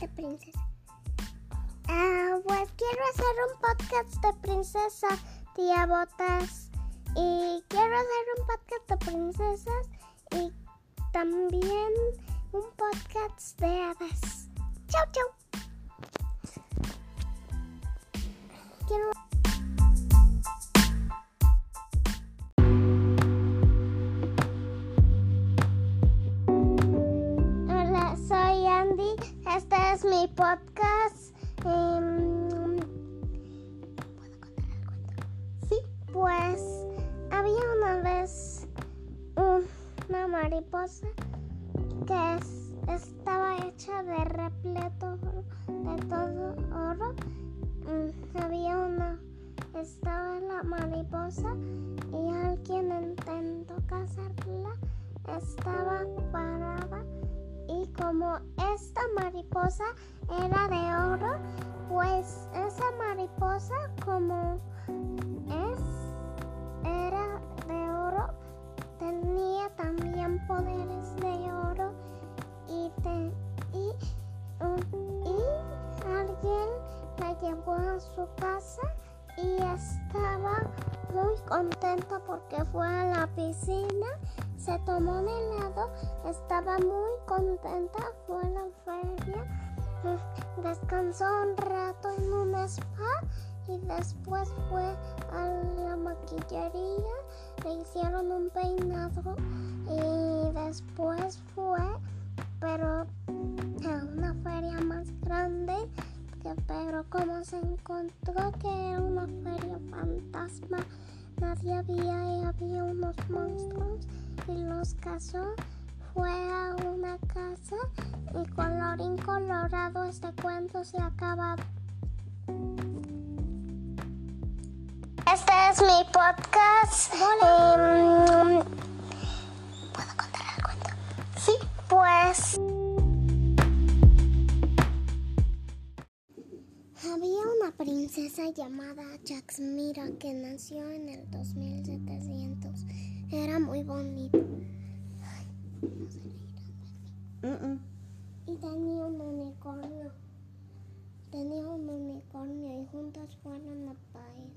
de princesa. Ah, pues quiero hacer un podcast de princesa, tía Botas. Y quiero hacer un podcast de princesas y también un podcast de hadas. Chau, chau. Quiero... es mi podcast. Em. Sí, pues había una vez una mariposa que es- estaba hecha de repleto de todo oro. Mm, había una, estaba la mariposa y alguien intentó cazarla. Estaba parada y como esta mariposa era de oro, pues esa mariposa como es era de oro, tenía también poderes de oro y te, y, alguien la llevó a su casa y estaba muy contenta porque fue a la piscina, se tomó un helado, estaba muy contenta, fue a la feria, descansó un rato en un spa y después fue a la maquillería, le hicieron un peinado y después fue, pero a una feria más grande, pero como se encontró que era una feria fantasma, nadie había y había unos monstruos y los cazó. Fue a una casa y colorín colorado este cuento se ha acabado. Este es mi podcast. Em, ¿Puedo contar el cuento? Sí, pues. Había una princesa llamada Jaxmira que nació en el 2700. Muy. Ay, no se reirán. Y tenía un unicornio. Tenía un unicornio y juntos fueron a país.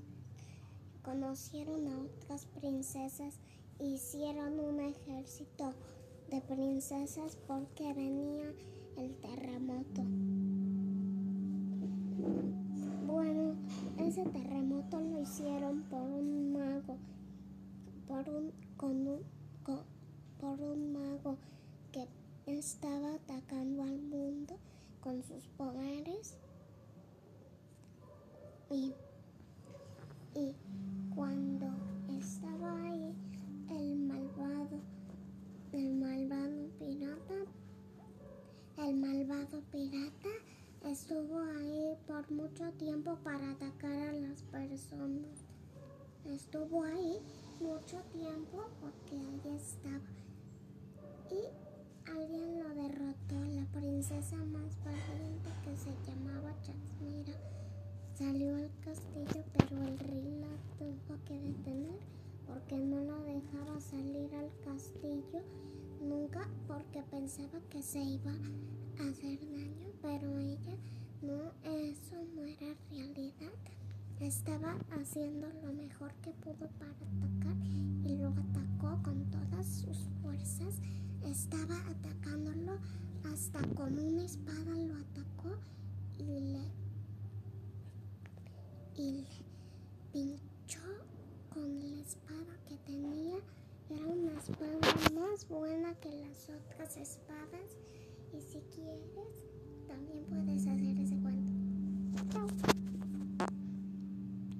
Conocieron a otras princesas e hicieron un ejército de princesas porque venía el terremoto. Bueno, ese terremoto lo hicieron por un mago, por un, con un, co- por un mago que estaba atacando al mundo con sus poderes y, y cuando estaba ahí el malvado, el malvado pirata, el malvado pirata estuvo ahí por mucho tiempo para atacar a las personas. Estuvo ahí mucho tiempo porque ahí estaba. Y alguien lo derrotó, la princesa más valiente que se llamaba Chasmira. Salió al castillo, pero el rey la tuvo que detener porque no la dejaba salir al castillo nunca porque pensaba que se iba a hacer daño, pero ella no, eso no era realidad. Estaba haciendo lo mejor que pudo para atacar y lo atacó con todas sus fuerzas. Estaba atacándolo hasta con una espada lo atacó y le y le pinchó con la espada que tenía. Era una espada más buena que las otras espadas. Y si quieres, también puedes